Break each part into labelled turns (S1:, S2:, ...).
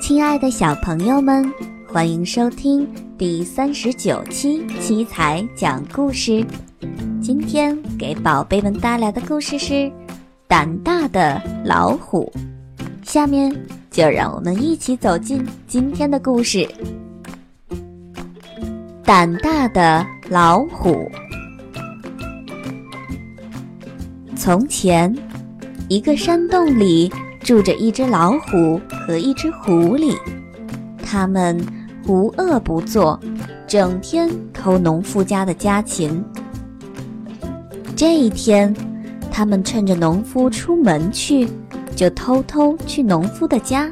S1: 亲爱的小朋友们，欢迎收听第三十九期七彩讲故事。今天给宝贝们带来的故事是《胆大的老虎》。下面就让我们一起走进今天的故事。胆大的老虎。从前，一个山洞里。住着一只老虎和一只狐狸，他们无恶不作，整天偷农夫家的家禽。这一天，他们趁着农夫出门去，就偷偷去农夫的家。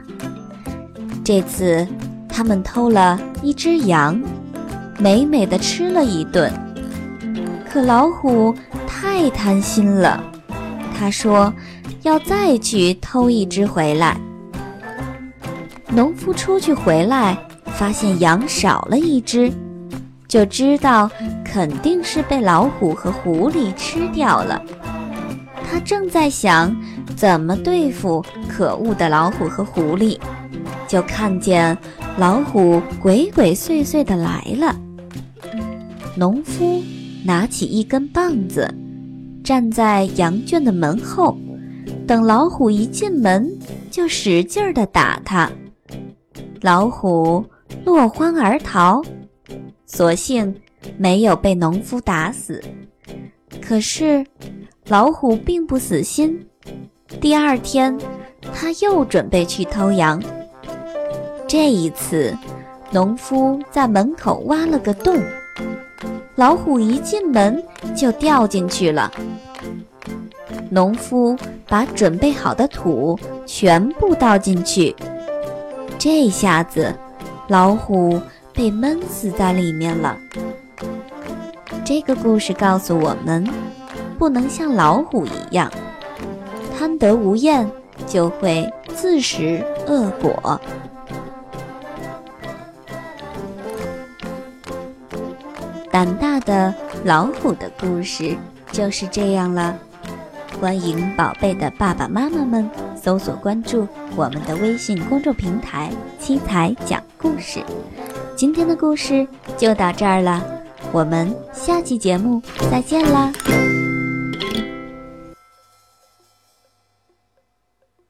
S1: 这次，他们偷了一只羊，美美的吃了一顿。可老虎太贪心了，他说。要再去偷一只回来。农夫出去回来，发现羊少了一只，就知道肯定是被老虎和狐狸吃掉了。他正在想怎么对付可恶的老虎和狐狸，就看见老虎鬼鬼祟祟的来了。农夫拿起一根棒子，站在羊圈的门后。等老虎一进门，就使劲儿地打它，老虎落荒而逃，所幸没有被农夫打死。可是老虎并不死心，第二天他又准备去偷羊。这一次，农夫在门口挖了个洞，老虎一进门就掉进去了。农夫把准备好的土全部倒进去，这下子老虎被闷死在里面了。这个故事告诉我们，不能像老虎一样贪得无厌，就会自食恶果。胆大的老虎的故事就是这样了。欢迎宝贝的爸爸妈妈们搜索关注我们的微信公众平台“七彩讲故事”。今天的故事就到这儿了，我们下期节目再见啦！